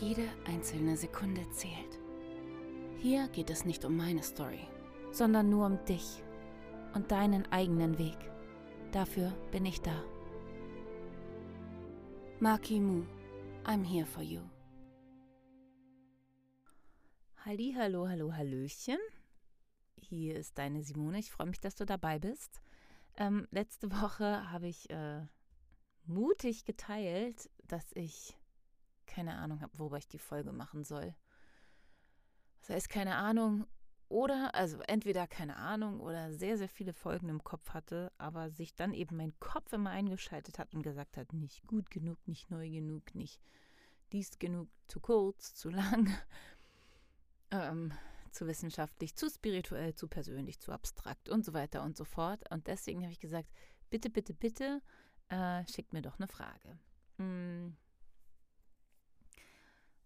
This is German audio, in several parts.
Jede einzelne Sekunde zählt. Hier geht es nicht um meine Story, sondern nur um dich und deinen eigenen Weg. Dafür bin ich da. Maki Mu, I'm here for you. Halli, hallo, hallo, hallöchen. Hier ist deine Simone. Ich freue mich, dass du dabei bist. Ähm, letzte Woche habe ich äh, mutig geteilt, dass ich keine Ahnung habe, worüber ich die Folge machen soll. Das heißt, keine Ahnung oder, also entweder keine Ahnung oder sehr, sehr viele Folgen im Kopf hatte, aber sich dann eben mein Kopf immer eingeschaltet hat und gesagt hat, nicht gut genug, nicht neu genug, nicht dies genug, zu kurz, zu lang, ähm, zu wissenschaftlich, zu spirituell, zu persönlich, zu abstrakt und so weiter und so fort. Und deswegen habe ich gesagt, bitte, bitte, bitte, äh, schickt mir doch eine Frage. Mm.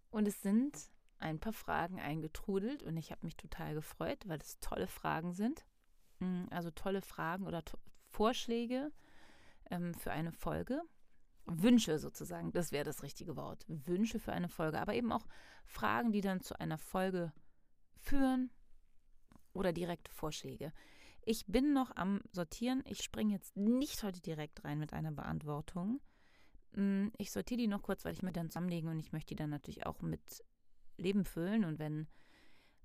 Und es sind ein paar Fragen eingetrudelt und ich habe mich total gefreut, weil es tolle Fragen sind. Mm, also tolle Fragen oder to Vorschläge ähm, für eine Folge. Wünsche sozusagen, das wäre das richtige Wort. Wünsche für eine Folge, aber eben auch Fragen, die dann zu einer Folge führen oder direkte Vorschläge. Ich bin noch am Sortieren. Ich springe jetzt nicht heute direkt rein mit einer Beantwortung. Mm, ich sortiere die noch kurz, weil ich mir dann zusammenlege und ich möchte die dann natürlich auch mit Leben füllen. Und wenn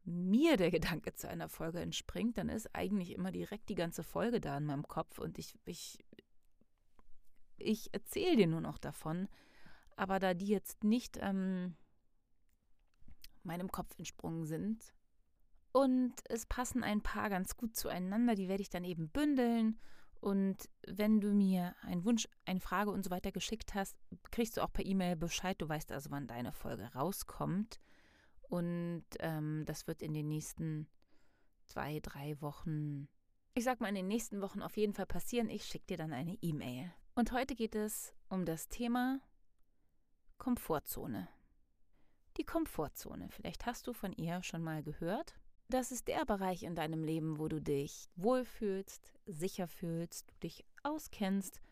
mir der Gedanke zu einer Folge entspringt, dann ist eigentlich immer direkt die ganze Folge da in meinem Kopf und ich, ich, ich erzähle dir nur noch davon. Aber da die jetzt nicht ähm, meinem Kopf entsprungen sind und es passen ein paar ganz gut zueinander, die werde ich dann eben bündeln. Und wenn du mir einen Wunsch, eine Frage und so weiter geschickt hast, kriegst du auch per E-Mail Bescheid. Du weißt also, wann deine Folge rauskommt. Und ähm, das wird in den nächsten zwei, drei Wochen, ich sag mal in den nächsten Wochen auf jeden Fall passieren. Ich schicke dir dann eine E-Mail. Und heute geht es um das Thema Komfortzone. Die Komfortzone. Vielleicht hast du von ihr schon mal gehört. Das ist der Bereich in deinem Leben, wo du dich wohlfühlst, sicher fühlst, du dich auskennst,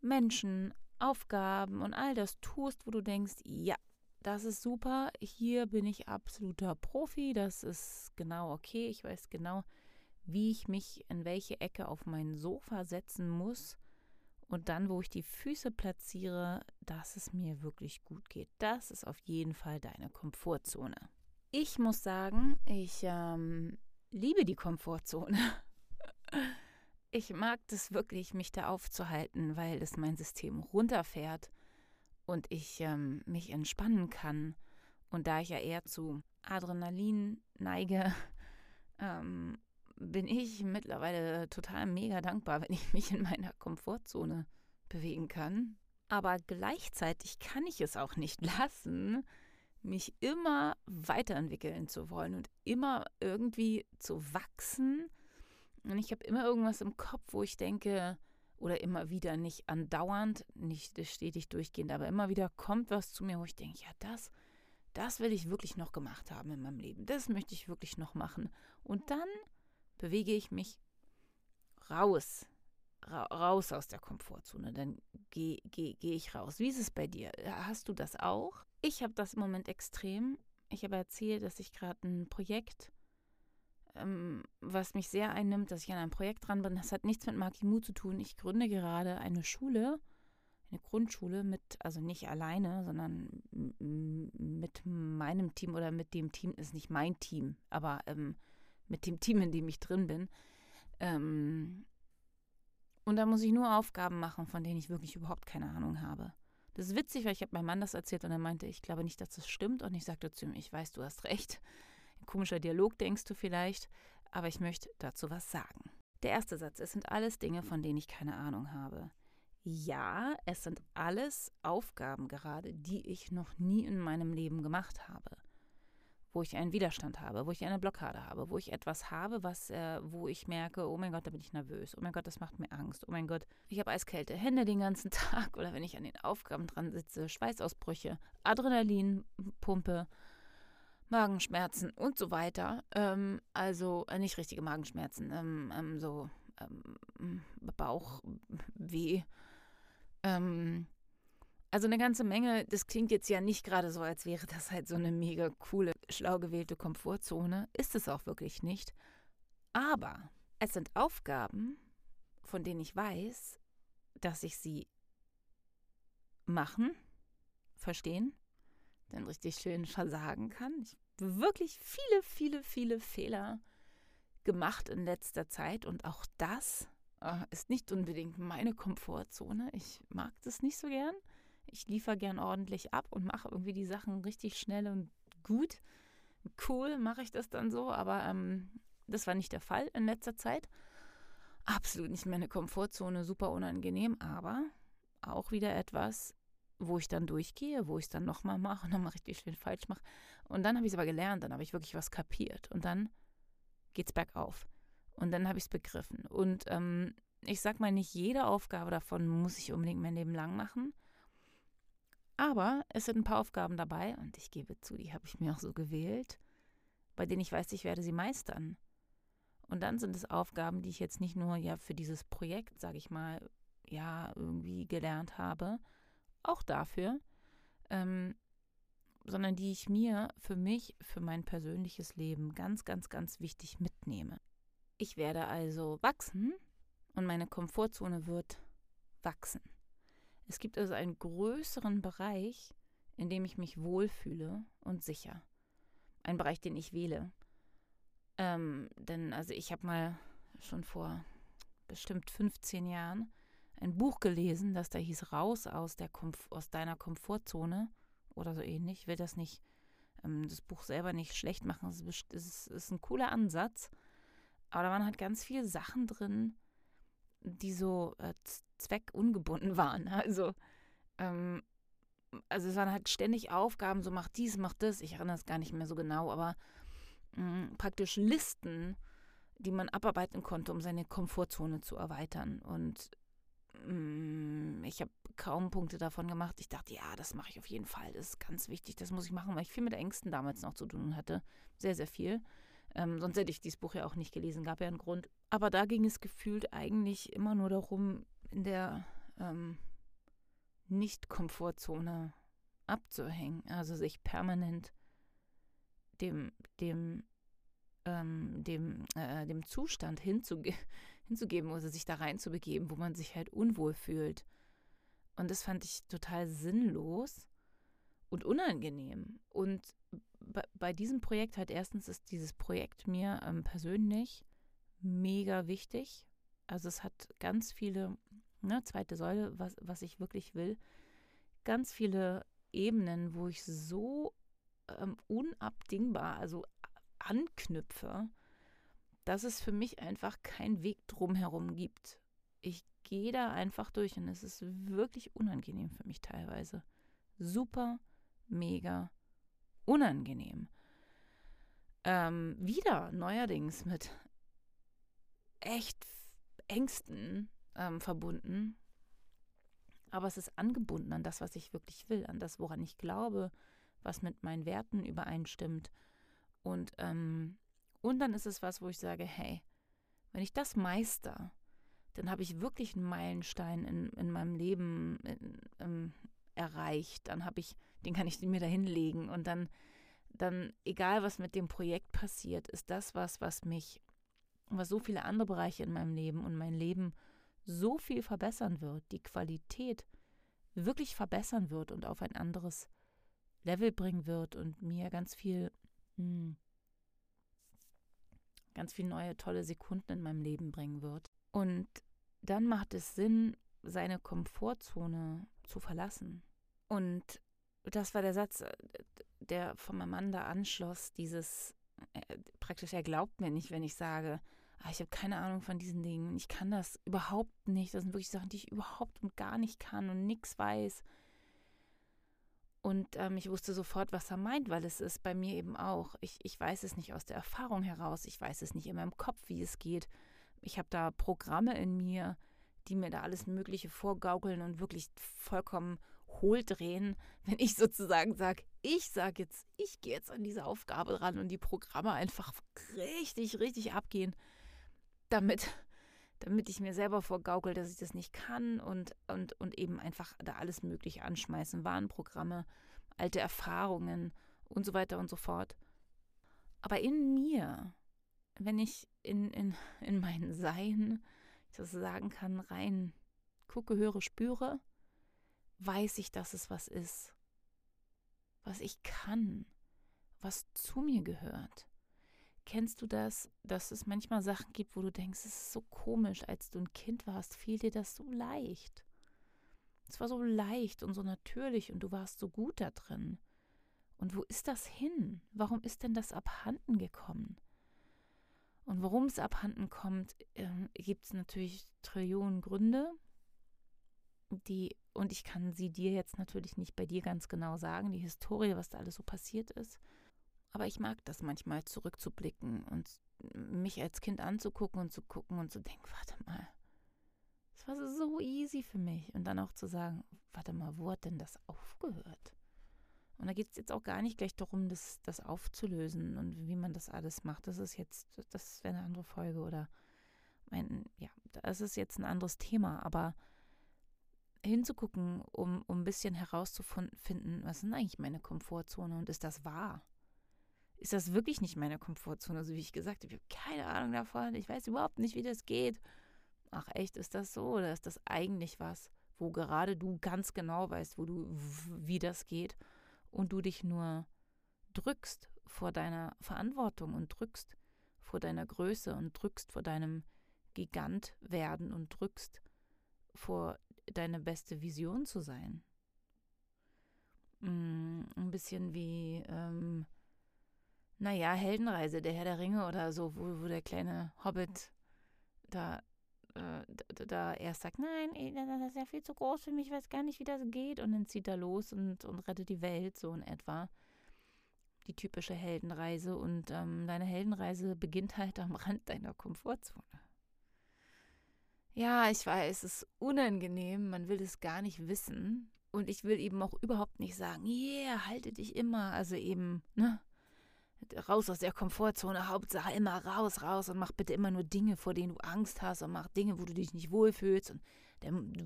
Menschen, Aufgaben und all das tust, wo du denkst, ja, das ist super, hier bin ich absoluter Profi, das ist genau okay, ich weiß genau, wie ich mich in welche Ecke auf mein Sofa setzen muss und dann, wo ich die Füße platziere, dass es mir wirklich gut geht. Das ist auf jeden Fall deine Komfortzone. Ich muss sagen, ich ähm, liebe die Komfortzone. Ich mag das wirklich, mich da aufzuhalten, weil es mein System runterfährt und ich ähm, mich entspannen kann. Und da ich ja eher zu Adrenalin neige, ähm, bin ich mittlerweile total mega dankbar, wenn ich mich in meiner Komfortzone bewegen kann. Aber gleichzeitig kann ich es auch nicht lassen, mich immer weiterentwickeln zu wollen und immer irgendwie zu wachsen. Und ich habe immer irgendwas im Kopf, wo ich denke, oder immer wieder nicht andauernd, nicht stetig durchgehend, aber immer wieder kommt was zu mir, wo ich denke, ja, das, das will ich wirklich noch gemacht haben in meinem Leben. Das möchte ich wirklich noch machen. Und dann bewege ich mich raus, ra raus aus der Komfortzone. Dann gehe geh, geh ich raus. Wie ist es bei dir? Hast du das auch? Ich habe das im Moment extrem. Ich habe erzählt, dass ich gerade ein Projekt, ähm, was mich sehr einnimmt, dass ich an einem Projekt dran bin. Das hat nichts mit Makimu zu tun. Ich gründe gerade eine Schule, eine Grundschule mit, also nicht alleine, sondern mit meinem Team oder mit dem Team, ist nicht mein Team, aber ähm, mit dem Team, in dem ich drin bin. Ähm, und da muss ich nur Aufgaben machen, von denen ich wirklich überhaupt keine Ahnung habe. Das ist witzig, weil ich habe meinem Mann das erzählt und er meinte, ich glaube nicht, dass das stimmt. Und ich sagte zu ihm, ich weiß, du hast recht. Ein komischer Dialog, denkst du vielleicht, aber ich möchte dazu was sagen. Der erste Satz, es sind alles Dinge, von denen ich keine Ahnung habe. ja, es sind alles Aufgaben gerade, die ich noch nie in meinem Leben gemacht habe. Wo ich einen Widerstand habe, wo ich eine Blockade habe, wo ich etwas habe, was, äh, wo ich merke, oh mein Gott, da bin ich nervös, oh mein Gott, das macht mir Angst, oh mein Gott, ich habe eiskalte Hände den ganzen Tag oder wenn ich an den Aufgaben dran sitze, Schweißausbrüche, Adrenalinpumpe, Magenschmerzen und so weiter. Ähm, also äh, nicht richtige Magenschmerzen, ähm, ähm, so ähm, Bauchweh ähm, also eine ganze Menge, das klingt jetzt ja nicht gerade so, als wäre das halt so eine mega coole, schlau gewählte Komfortzone. Ist es auch wirklich nicht. Aber es sind Aufgaben, von denen ich weiß, dass ich sie machen, verstehen, dann richtig schön versagen kann. Ich habe wirklich viele, viele, viele Fehler gemacht in letzter Zeit und auch das äh, ist nicht unbedingt meine Komfortzone. Ich mag das nicht so gern. Ich liefere gern ordentlich ab und mache irgendwie die Sachen richtig schnell und gut. Cool mache ich das dann so, aber ähm, das war nicht der Fall in letzter Zeit. Absolut nicht meine Komfortzone, super unangenehm, aber auch wieder etwas, wo ich dann durchgehe, wo ich es dann nochmal mache und nochmal richtig schön falsch mache. Und dann habe ich es aber gelernt, dann habe ich wirklich was kapiert und dann geht es bergauf. Und dann habe ich es begriffen. Und ähm, ich sage mal, nicht jede Aufgabe davon muss ich unbedingt mein Leben lang machen. Aber es sind ein paar Aufgaben dabei, und ich gebe zu, die habe ich mir auch so gewählt, bei denen ich weiß, ich werde sie meistern. Und dann sind es Aufgaben, die ich jetzt nicht nur ja für dieses Projekt, sage ich mal, ja, irgendwie gelernt habe, auch dafür, ähm, sondern die ich mir für mich, für mein persönliches Leben ganz, ganz, ganz wichtig mitnehme. Ich werde also wachsen und meine Komfortzone wird wachsen. Es gibt also einen größeren Bereich, in dem ich mich wohlfühle und sicher. Ein Bereich, den ich wähle. Ähm, denn also ich habe mal schon vor bestimmt 15 Jahren ein Buch gelesen, das da hieß Raus aus, der Komf aus deiner Komfortzone oder so ähnlich. Ich will das nicht, ähm, das Buch selber nicht schlecht machen. Es ist, ist, ist ein cooler Ansatz. Aber da waren halt ganz viele Sachen drin, die so äh, zweckungebunden waren. Also, ähm, also es waren halt ständig Aufgaben, so mach dies, mach das. Ich erinnere es gar nicht mehr so genau, aber mh, mm, praktisch Listen, die man abarbeiten konnte, um seine Komfortzone zu erweitern. Und mh, mm, ich habe kaum Punkte davon gemacht. Ich dachte, ja, das mache ich auf jeden Fall. Das ist ganz wichtig, das muss ich machen, weil ich viel mit Ängsten damals noch zu tun hatte. Sehr, sehr viel. Ähm, sonst hätte ich dieses Buch ja auch nicht gelesen, gab ja einen Grund. Aber da ging es gefühlt eigentlich immer nur darum, in der ähm, Nicht-Komfortzone abzuhängen. Also sich permanent dem, dem, ähm, dem, äh, dem Zustand hinzuge hinzugeben oder sich da reinzubegeben, wo man sich halt unwohl fühlt. Und das fand ich total sinnlos und unangenehm. Und bei, diesem Projekt halt erstens ist dieses Projekt mir ähm, persönlich mega wichtig. Also es hat ganz viele, ne, zweite Säule, was, was ich wirklich will, ganz viele Ebenen, wo ich so ähm, unabdingbar, also anknüpfe, dass es für mich einfach keinen Weg drumherum gibt. Ich gehe da einfach durch und es ist wirklich unangenehm für mich teilweise. Super, mega unangenehm. Ähm, wieder neuerdings mit echt Ängsten ähm, verbunden. Aber es ist angebunden an das, was ich wirklich will, an das, woran ich glaube, was mit meinen Werten übereinstimmt. Und, ähm, und dann ist es was, wo ich sage, hey, wenn ich das meister, dann habe ich wirklich einen Meilenstein in, in meinem Leben in, in, erreicht. Dann habe ich, den kann ich mir da hinlegen und dann, dann, egal was mit dem Projekt passiert, ist das was, was mich, was so viele andere Bereiche in meinem Leben und mein Leben so viel verbessern wird, die Qualität wirklich verbessern wird und auf ein anderes Level bringen wird und mir ganz viel, hm, ganz viel neue tolle Sekunden in meinem Leben bringen wird. Und dann macht es Sinn, seine Komfortzone zu verlassen. Und das war der Satz, äh, der von meinem Mann da anschloss, dieses, äh, praktisch, er glaubt mir nicht, wenn ich sage, ah, ich habe keine Ahnung von diesen Dingen. Ich kann das überhaupt nicht. Das sind wirklich Sachen, die ich überhaupt und gar nicht kann und nichts weiß. Und ähm, ich wusste sofort, was er meint, weil es ist bei mir eben auch. Ich, ich weiß es nicht aus der Erfahrung heraus. Ich weiß es nicht in meinem Kopf, wie es geht. Ich habe da Programme in mir, die mir da alles Mögliche vorgaukeln und wirklich vollkommen hohl drehen, wenn ich sozusagen sage, ich sage jetzt, ich gehe jetzt an diese Aufgabe ran und die Programme einfach richtig, richtig abgehen, damit damit ich mir selber vorgaukel, dass ich das nicht kann und, und, und eben einfach da alles Mögliche anschmeißen. Warnprogramme, alte Erfahrungen und so weiter und so fort. Aber in mir, wenn ich in, in, in mein Sein, ich das sagen kann, rein gucke, höre, spüre, weiß ich, dass es was ist, was ich kann, was zu mir gehört. Kennst du das, dass es manchmal Sachen gibt, wo du denkst, es ist so komisch, als du ein Kind warst, fiel dir das so leicht. Es war so leicht und so natürlich und du warst so gut da drin. Und wo ist das hin? Warum ist denn das abhanden gekommen? Und warum es abhanden kommt, äh, gibt es natürlich Trillionen Gründe, die, und ich kann sie dir jetzt natürlich nicht bei dir ganz genau sagen, die Historie, was da alles so passiert ist. Aber ich mag das manchmal zurückzublicken und mich als Kind anzugucken und zu gucken und zu denken, warte mal, das war so easy für mich. Und dann auch zu sagen, warte mal, wo hat denn das aufgehört? Und da geht es jetzt auch gar nicht gleich darum, das, das aufzulösen und wie man das alles macht. Das ist jetzt, das wäre eine andere Folge oder mein, ja, das ist jetzt ein anderes Thema, aber hinzugucken, um, um ein bisschen herauszufinden, was ist eigentlich meine Komfortzone und ist das wahr? ist das wirklich nicht meine Komfortzone. Also wie ich gesagt habe, ich habe keine Ahnung davon. Ich weiß überhaupt nicht, wie das geht. Ach echt, ist das so? Oder ist das eigentlich was, wo gerade du ganz genau weißt, wo du, wie das geht und du dich nur drückst vor deiner Verantwortung und drückst vor deiner Größe und drückst vor deinem Gigant werden und drückst vor deine beste Vision zu sein. Mm, ein bisschen wie ähm, naja, Heldenreise, der Herr der Ringe oder so, wo, wo der kleine Hobbit da, äh, da, da, erst sagt, nein, das ist ja viel zu groß für mich, ich weiß gar nicht, wie das geht. Und dann zieht er los und, und rettet die Welt, so in etwa. Die typische Heldenreise. Und ähm, deine Heldenreise beginnt halt am Rand deiner Komfortzone. Ja, ich weiß, es ist unangenehm, man will es gar nicht wissen. Und ich will eben auch überhaupt nicht sagen, yeah, halte dich immer. Also eben, ne? raus aus der Komfortzone, Hauptsache immer raus, raus und mach bitte immer nur Dinge, vor denen du Angst hast und mach Dinge, wo du dich nicht wohlfühlst und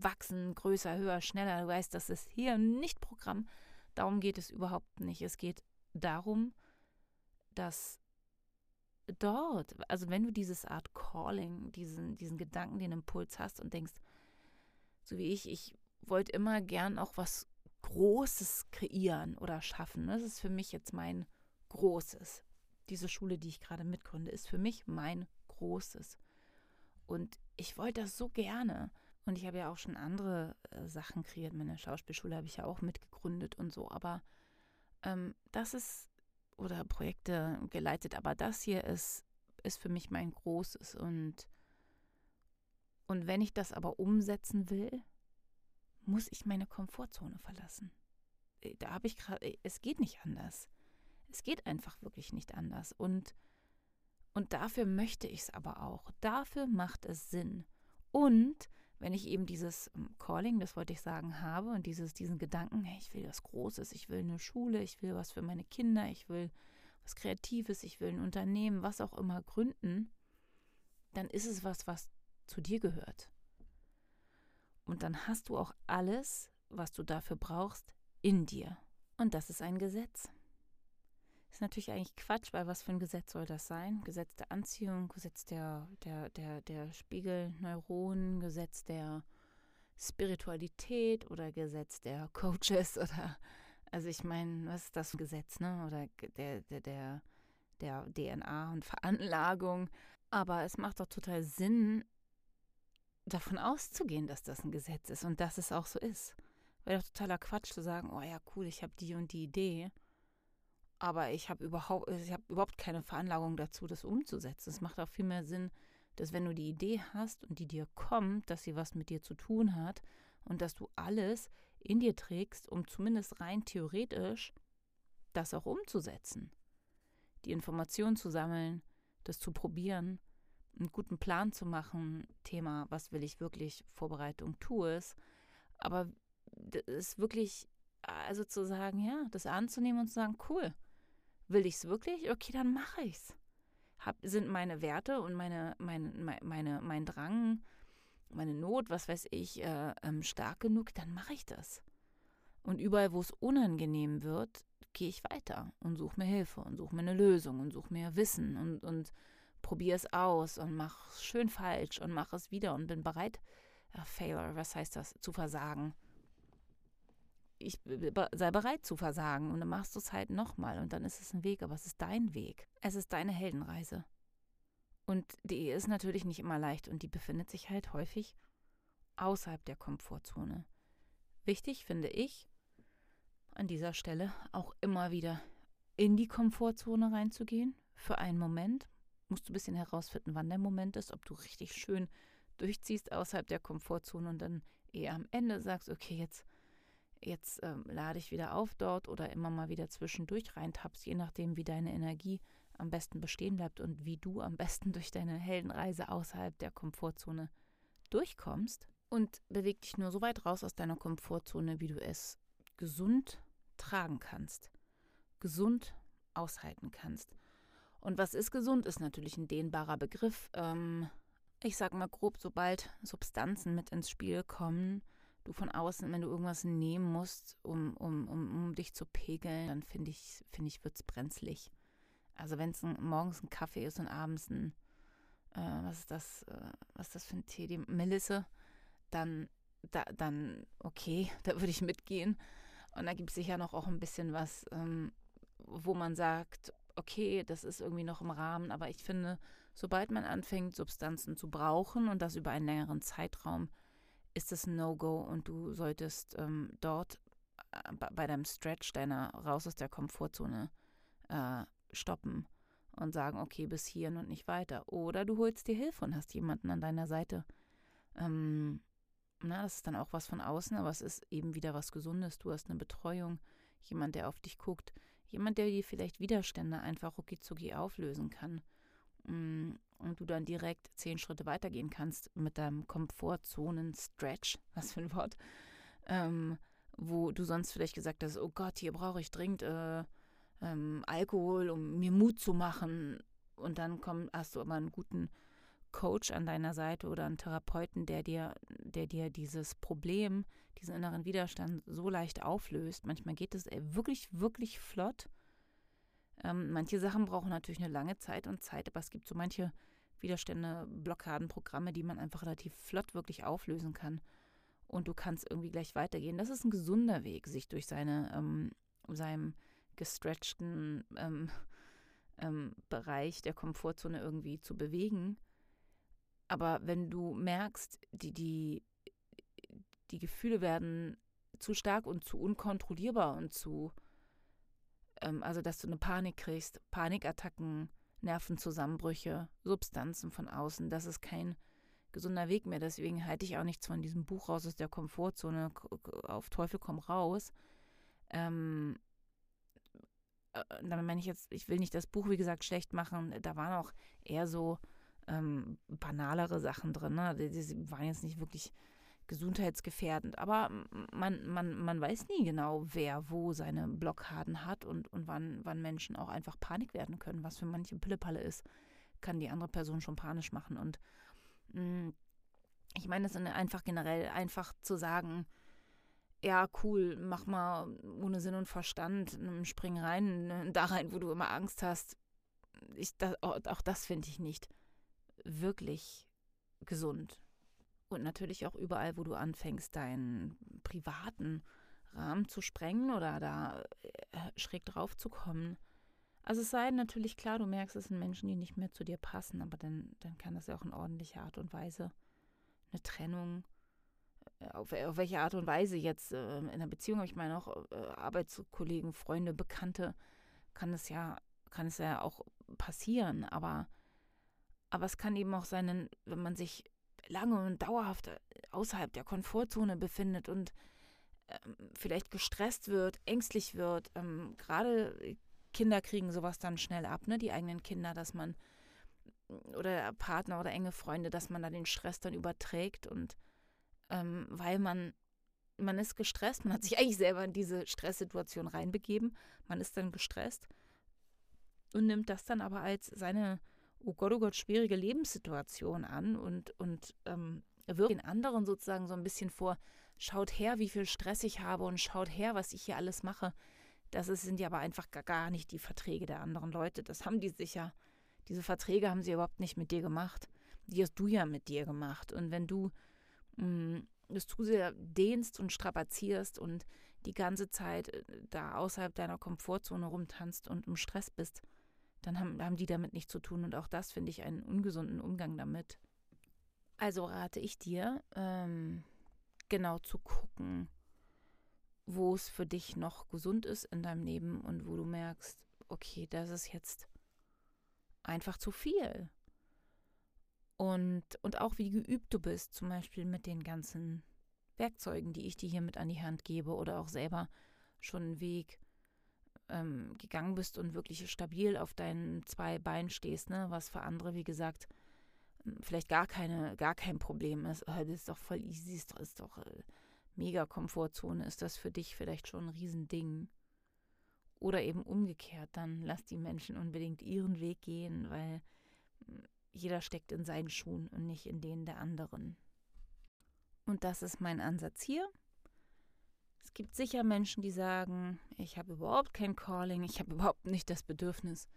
wachsen größer, höher, schneller. Du weißt, das ist hier nicht Programm. Darum geht es überhaupt nicht. Es geht darum, dass dort, also wenn du dieses Art Calling, diesen, diesen Gedanken, den Impuls hast und denkst, so wie ich, ich wollte immer gern auch was Großes kreieren oder schaffen. Das ist für mich jetzt mein Großes. Diese Schule, die ich gerade mitgründe, ist für mich mein Großes. Und ich wollte das so gerne. Und ich habe ja auch schon andere äh, Sachen kreiert. Meine Schauspielschule habe ich ja auch mitgegründet und so. Aber ähm, das ist, oder Projekte geleitet, aber das hier ist, ist für mich mein Großes. Und, und wenn ich das aber umsetzen will, muss ich meine Komfortzone verlassen. Äh, da habe ich gerade, äh, es geht nicht anders. Es geht einfach wirklich nicht anders. Und, und dafür möchte ich es aber auch. Dafür macht es Sinn. Und wenn ich eben dieses ähm, Calling, das wollte ich sagen, habe und dieses, diesen Gedanken, hey, ich will was Großes, ich will eine Schule, ich will was für meine Kinder, ich will was Kreatives, ich will ein Unternehmen, was auch immer gründen, dann ist es was, was zu dir gehört. Und dann hast du auch alles, was du dafür brauchst, in dir. Und das ist ein Gesetz. Ist natürlich eigentlich Quatsch, weil was für ein Gesetz soll das sein? Gesetz der Anziehung, Gesetz der, der, der, der Spiegelneuronen, Gesetz der Spiritualität oder Gesetz der Coaches oder also ich meine, was ist das Gesetz, ne? Oder der, der, der, der DNA und Veranlagung. Aber es macht doch total Sinn, davon auszugehen, dass das ein Gesetz ist und dass es auch so ist. Wäre doch totaler Quatsch zu sagen, oh ja, cool, ich habe die und die Idee aber ich habe überhaupt, ich habe überhaupt keine Veranlagung dazu, das umzusetzen. Es macht auch viel mehr Sinn dass wenn du die Idee hast und die dir kommt, dass sie was mit dir zu tun hat und dass du alles in dir trägst, um zumindest rein theoretisch das auch umzusetzen. Die Informationen zu sammeln, das zu probieren, einen guten Plan zu machen, Thema, was will ich wirklich, Vorbereitung, tue es. Aber ist wirklich, also zu sagen, ja, das anzunehmen und zu sagen, cool, will ich es wirklich? Okay, dann mache ich es. Sind meine Werte und meine, meine, meine, mein Drang, meine Not, was weiß ich, äh, ähm, stark genug, dann mache ich das. Und überall, wo es unangenehm wird, gehe ich weiter und suche mir Hilfe und suche mir eine Lösung und suche mir Wissen und, und probiere es aus und mache es schön falsch und mache es wieder und bin bereit, äh, Failure, was heißt das, zu versagen. Ich sei bereit zu versagen und dann machst du es halt nochmal und dann ist es ein Weg, aber es ist dein Weg. Es ist deine Heldenreise. Und die ist natürlich nicht immer leicht und die befindet sich halt häufig außerhalb der Komfortzone. Wichtig finde ich, an dieser Stelle auch immer wieder in die Komfortzone reinzugehen. Für einen Moment musst du ein bisschen herausfinden, wann der Moment ist, ob du richtig schön durchziehst außerhalb der Komfortzone und dann eher am Ende sagst, okay, jetzt, jetzt ähm, lade ich wieder auf dort oder immer mal wieder zwischendurch reintappst, je nachdem, wie deine Energie am besten bestehen bleibt und wie du am besten durch deine Heldenreise außerhalb der Komfortzone durchkommst. Und beweg dich nur so weit raus aus deiner Komfortzone, wie du es gesund tragen kannst, gesund aushalten kannst. Und was ist gesund, ist natürlich ein dehnbarer Begriff. Ähm, ich sag mal grob, sobald Substanzen mit ins Spiel kommen, du von außen, wenn du irgendwas nehmen musst, um, um, um, um dich zu pegeln, dann finde ich, finde ich, wird es brenzlig. Also wenn es morgens ein Kaffee ist und abends ein, äh, was ist das, äh, was ist das für ein Tee, die Melisse, dann, da, dann okay, da würde ich mitgehen. Und da gibt es sicher noch auch ein bisschen was, ähm, wo man sagt, okay, das ist irgendwie noch im Rahmen, aber ich finde, sobald man anfängt, Substanzen zu brauchen und das über einen längeren Zeitraum, ist es ein No-Go und du solltest ähm, dort äh, bei deinem Stretch deiner raus aus der Komfortzone äh, stoppen und sagen, okay, bis hierhin und nicht weiter. Oder du holst dir Hilfe und hast jemanden an deiner Seite. Ähm, na, das ist dann auch was von außen, aber es ist eben wieder was Gesundes. Du hast eine Betreuung, jemand, der auf dich guckt, jemand, der dir vielleicht Widerstände einfach rucki auflösen kann. Mm, und du dann direkt zehn Schritte weitergehen kannst mit deinem Komfortzonen-Stretch, was für ein Wort, ähm, wo du sonst vielleicht gesagt hast, oh Gott, hier brauche ich dringend äh, ähm, Alkohol, um mir Mut zu machen. Und dann komm, hast du aber einen guten Coach an deiner Seite oder einen Therapeuten, der dir, der dir dieses Problem, diesen inneren Widerstand so leicht auflöst. Manchmal geht es wirklich, wirklich flott. Ähm, manche Sachen brauchen natürlich eine lange Zeit und Zeit, aber es gibt so manche Widerstände, Blockaden, Programme, die man einfach relativ flott wirklich auflösen kann. Und du kannst irgendwie gleich weitergehen. Das ist ein gesunder Weg, sich durch seine, ähm, seinem gestretchten ähm, ähm, Bereich der Komfortzone irgendwie zu bewegen. Aber wenn du merkst, die, die, die Gefühle werden zu stark und zu unkontrollierbar und zu, also dass du eine Panik kriegst, Panikattacken, Nervenzusammenbrüche, Substanzen von außen, das ist kein gesunder Weg mehr. Deswegen halte ich auch nichts von diesem Buch raus aus der Komfortzone, auf Teufel komm raus. Ähm, äh, damit meine ich jetzt, ich will nicht das Buch, wie gesagt, schlecht machen. Da waren auch eher so ähm, banalere Sachen drin. Ne? Die, die, waren jetzt nicht wirklich gesundheitsgefährdend. Aber man, man, man weiß nie genau, wer wo seine Blockaden hat und, und wann, wann Menschen auch einfach Panik werden können. Was für manche Pillepalle ist, kann die andere Person schon panisch machen. Und mh, mm, ich meine, es einfach generell einfach zu sagen, ja, cool, mach mal ohne Sinn und Verstand, spring rein, ne, da rein, wo du immer Angst hast. Ich, das, auch das finde ich nicht wirklich gesund. Und natürlich auch überall, wo du anfängst, deinen privaten Rahmen zu sprengen oder da äh, schräg drauf zu kommen. Also es sei natürlich klar, du merkst, es sind Menschen, die nicht mehr zu dir passen, aber dann, dann kann das ja auch in ordentlicher Art und Weise eine Trennung, äh, auf, auf welche Art und Weise jetzt äh, in einer Beziehung, ich meine auch äh, Arbeitskollegen, Freunde, Bekannte, kann es ja, kann es ja auch passieren, aber Aber es kann eben auch sein, wenn man sich lange und dauerhaft äh, außerhalb der Komfortzone befindet und ähm, vielleicht gestresst wird, ängstlich wird. Ähm, Gerade Kinder kriegen sowas dann schnell ab, ne? Die eigenen Kinder, dass man oder Partner oder enge Freunde, dass man da den Stress dann überträgt und ähm, weil man man ist gestresst, man hat sich eigentlich selber in diese Stresssituation reinbegeben, man ist dann gestresst und nimmt das dann aber als seine, oh Gott, oh Gott, schwierige Lebenssituation an und, und ähm, wirft den anderen sozusagen so ein bisschen vor, schaut her, wie viel Stress ich habe und schaut her, was ich hier alles mache. Das sind ja aber einfach gar nicht die Verträge der anderen Leute. Das haben die sicher. Diese Verträge haben sie überhaupt nicht mit dir gemacht. Die hast du ja mit dir gemacht. Und wenn du mh, mm, das zu sehr dehnst und strapazierst und die ganze Zeit äh, da außerhalb deiner Komfortzone rumtanzt und im Stress bist, dann haben, haben die damit nichts zu tun. Und auch das finde ich einen ungesunden Umgang damit. Also rate ich dir, ähm, genau zu gucken, wo es für dich noch gesund ist in deinem Leben und wo du merkst, okay, das ist jetzt einfach zu viel. Und, und auch wie geübt du bist, zum Beispiel mit den ganzen Werkzeugen, die ich dir hier mit an die Hand gebe oder auch selber schon einen Weg ähm, gegangen bist und wirklich stabil auf deinen zwei Beinen stehst, ne? was für andere, wie gesagt, vielleicht gar keine, gar kein Problem ist. Oh, das ist doch voll easy, ist doch, ist doch äh, mega Komfortzone. Ist das für dich vielleicht schon ein Riesending? Oder eben umgekehrt, dann lass die Menschen unbedingt ihren Weg gehen, weil hm, jeder steckt in seinen Schuhen und nicht in denen der anderen. Und das ist mein Ansatz hier. Es gibt sicher Menschen, die sagen, ich habe überhaupt kein Calling, ich habe überhaupt nicht das Bedürfnis,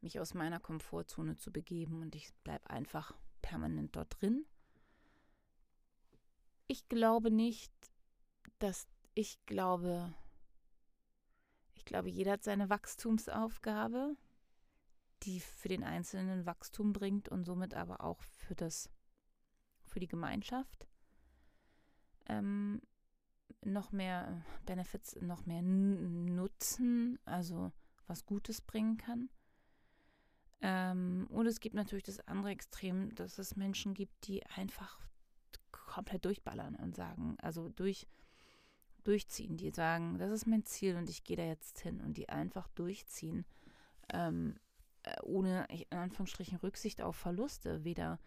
mich aus meiner Komfortzone zu begeben und ich bleibe einfach permanent dort drin. Ich glaube nicht, dass ich glaube, ich glaube, jeder hat seine Wachstumsaufgabe, die für den Einzelnen Wachstum bringt und somit aber auch für das, für die Gemeinschaft ähm, noch mehr Benefits, noch mehr Nutzen, also was Gutes bringen kann. Ähm, und es gibt natürlich das andere Extrem, dass es Menschen gibt, die einfach komplett durchballern und sagen, also durch, durchziehen, die sagen, das ist mein Ziel und ich gehe da jetzt hin und die einfach durchziehen, ähm, äh, ohne in Anführungsstrichen Rücksicht auf Verluste, weder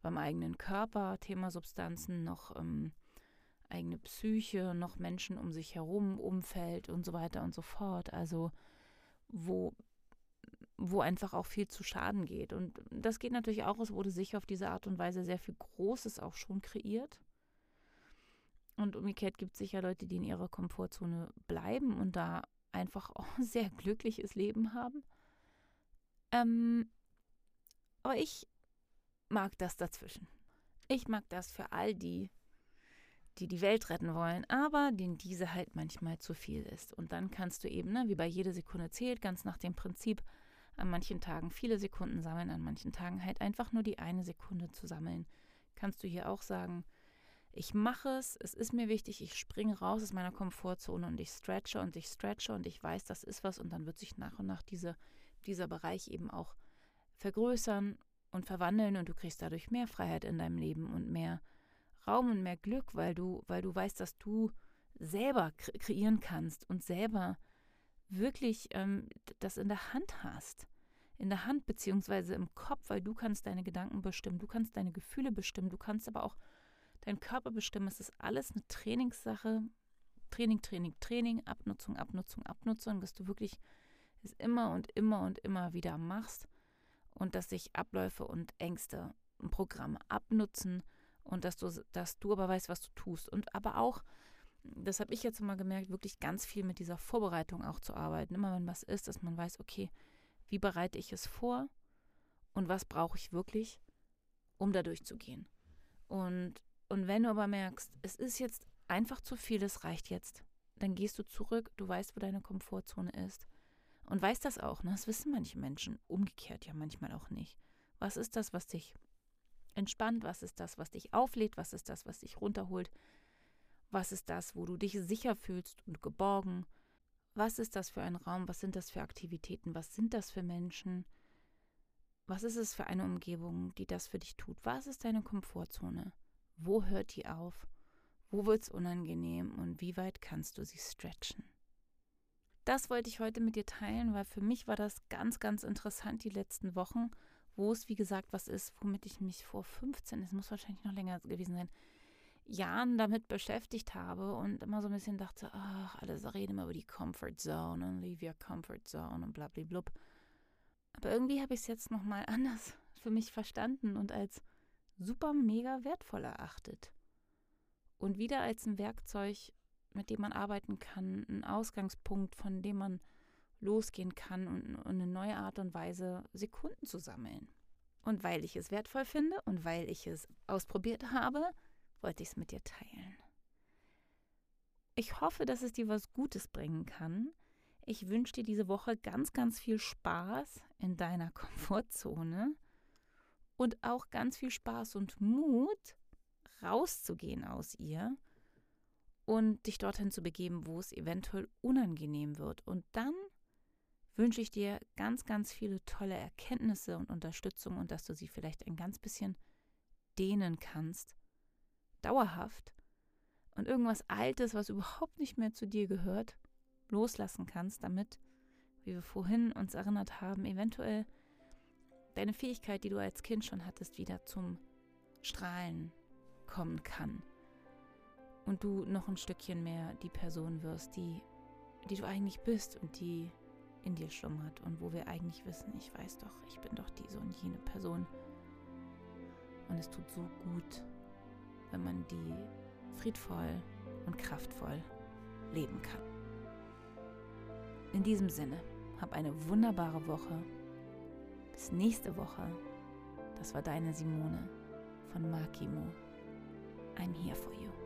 beim eigenen Körper, Thema Substanzen, noch ähm, eigene Psyche, noch Menschen um sich herum, Umfeld und so weiter und so fort. Also wo, wo einfach auch viel zu Schaden geht. Und das geht natürlich auch, es wurde sicher auf diese Art und Weise sehr viel Großes auch schon kreiert. Und umgekehrt gibt es sicher Leute, die in ihrer Komfortzone bleiben und da einfach auch ein sehr glückliches Leben haben. Ähm, aber ich mag das dazwischen. Ich mag das für all die, die die Welt retten wollen, aber denen diese halt manchmal zu viel ist. Und dann kannst du eben, ne, wie bei jeder Sekunde zählt, ganz nach dem Prinzip, an manchen Tagen viele Sekunden sammeln, an manchen Tagen halt einfach nur die eine Sekunde zu sammeln. Kannst du hier auch sagen, ich mache es, es ist mir wichtig, ich springe raus aus meiner Komfortzone und ich stretche und ich stretche und ich weiß, das ist was und dann wird sich nach und nach diese, dieser Bereich eben auch vergrößern und verwandeln und du kriegst dadurch mehr Freiheit in deinem Leben und mehr Raum und mehr Glück, weil du, weil du weißt, dass du selber kreieren kannst und selber wirklich ähm, das in der Hand hast. In der Hand beziehungsweise im Kopf, weil du kannst deine Gedanken bestimmen, du kannst deine Gefühle bestimmen, du kannst aber auch deinen Körper bestimmen. Es ist alles eine Trainingssache. Training, Training, Training, Abnutzung, Abnutzung, Abnutzung, dass du wirklich es immer und immer und immer wieder machst und dass sich Abläufe und Ängste und Programme abnutzen und dass du, dass du aber weißt, was du tust. Und aber auch, das habe ich jetzt mal gemerkt, wirklich ganz viel mit dieser Vorbereitung auch zu arbeiten. Immer wenn was ist, dass man weiß, okay, wie bereite ich es vor und was brauche ich wirklich, um da durchzugehen. Und, und wenn du aber merkst, es ist jetzt einfach zu viel, es reicht jetzt, dann gehst du zurück, du weißt, wo deine Komfortzone ist. Und weißt das auch, ne? Das wissen manche Menschen, umgekehrt ja manchmal auch nicht. Was ist das, was dich entspannt? Was ist das, was dich auflädt? Was ist das, was dich runterholt? Was ist das, wo du dich sicher fühlst und geborgen? Was ist das für ein Raum? Was sind das für Aktivitäten? Was sind das für Menschen? Was ist es für eine Umgebung, die das für dich tut? Was ist deine Komfortzone? Wo hört die auf? Wo wird es unangenehm und wie weit kannst du sie stretchen? Das wollte ich heute mit dir teilen, weil für mich war das ganz, ganz interessant die letzten Wochen, wo es, wie gesagt, was ist, womit ich mich vor 15, es muss wahrscheinlich noch länger gewesen sein, Jahren damit beschäftigt habe und immer so ein bisschen dachte, ach, alle reden immer über die Comfort Zone und leave your comfort zone und blablablub. Aber irgendwie habe ich es jetzt nochmal anders für mich verstanden und als super mega wertvoll erachtet. Und wieder als ein Werkzeug, mit dem man arbeiten kann, ein Ausgangspunkt, von dem man losgehen kann und, und eine neue Art und Weise, Sekunden zu sammeln. Und weil ich es wertvoll finde und weil ich es ausprobiert habe, wollte ich es mit dir teilen. Ich hoffe, dass es dir was Gutes bringen kann. Ich wünsche dir diese Woche ganz, ganz viel Spaß in deiner Komfortzone und auch ganz viel Spaß und Mut, rauszugehen aus ihr und dich dorthin zu begeben, wo es eventuell unangenehm wird. Und dann wünsche ich dir ganz, ganz viele tolle Erkenntnisse und Unterstützung und dass du sie vielleicht ein ganz bisschen dehnen kannst dauerhaft und irgendwas Altes, was überhaupt nicht mehr zu dir gehört, loslassen kannst, damit, wie wir vorhin uns erinnert haben, eventuell deine Fähigkeit, die du als Kind schon hattest, wieder zum Strahlen kommen kann. Und du noch ein Stückchen mehr die Person wirst, die, die du eigentlich bist und die in dir schlummert und wo wir eigentlich wissen, ich weiß doch, ich bin doch diese und jene Person. Und es tut so gut, wenn man die friedvoll und kraftvoll leben kann. In diesem Sinne, hab eine wunderbare Woche. Bis nächste Woche. Das war deine Simone von Makimo. I'm here for you.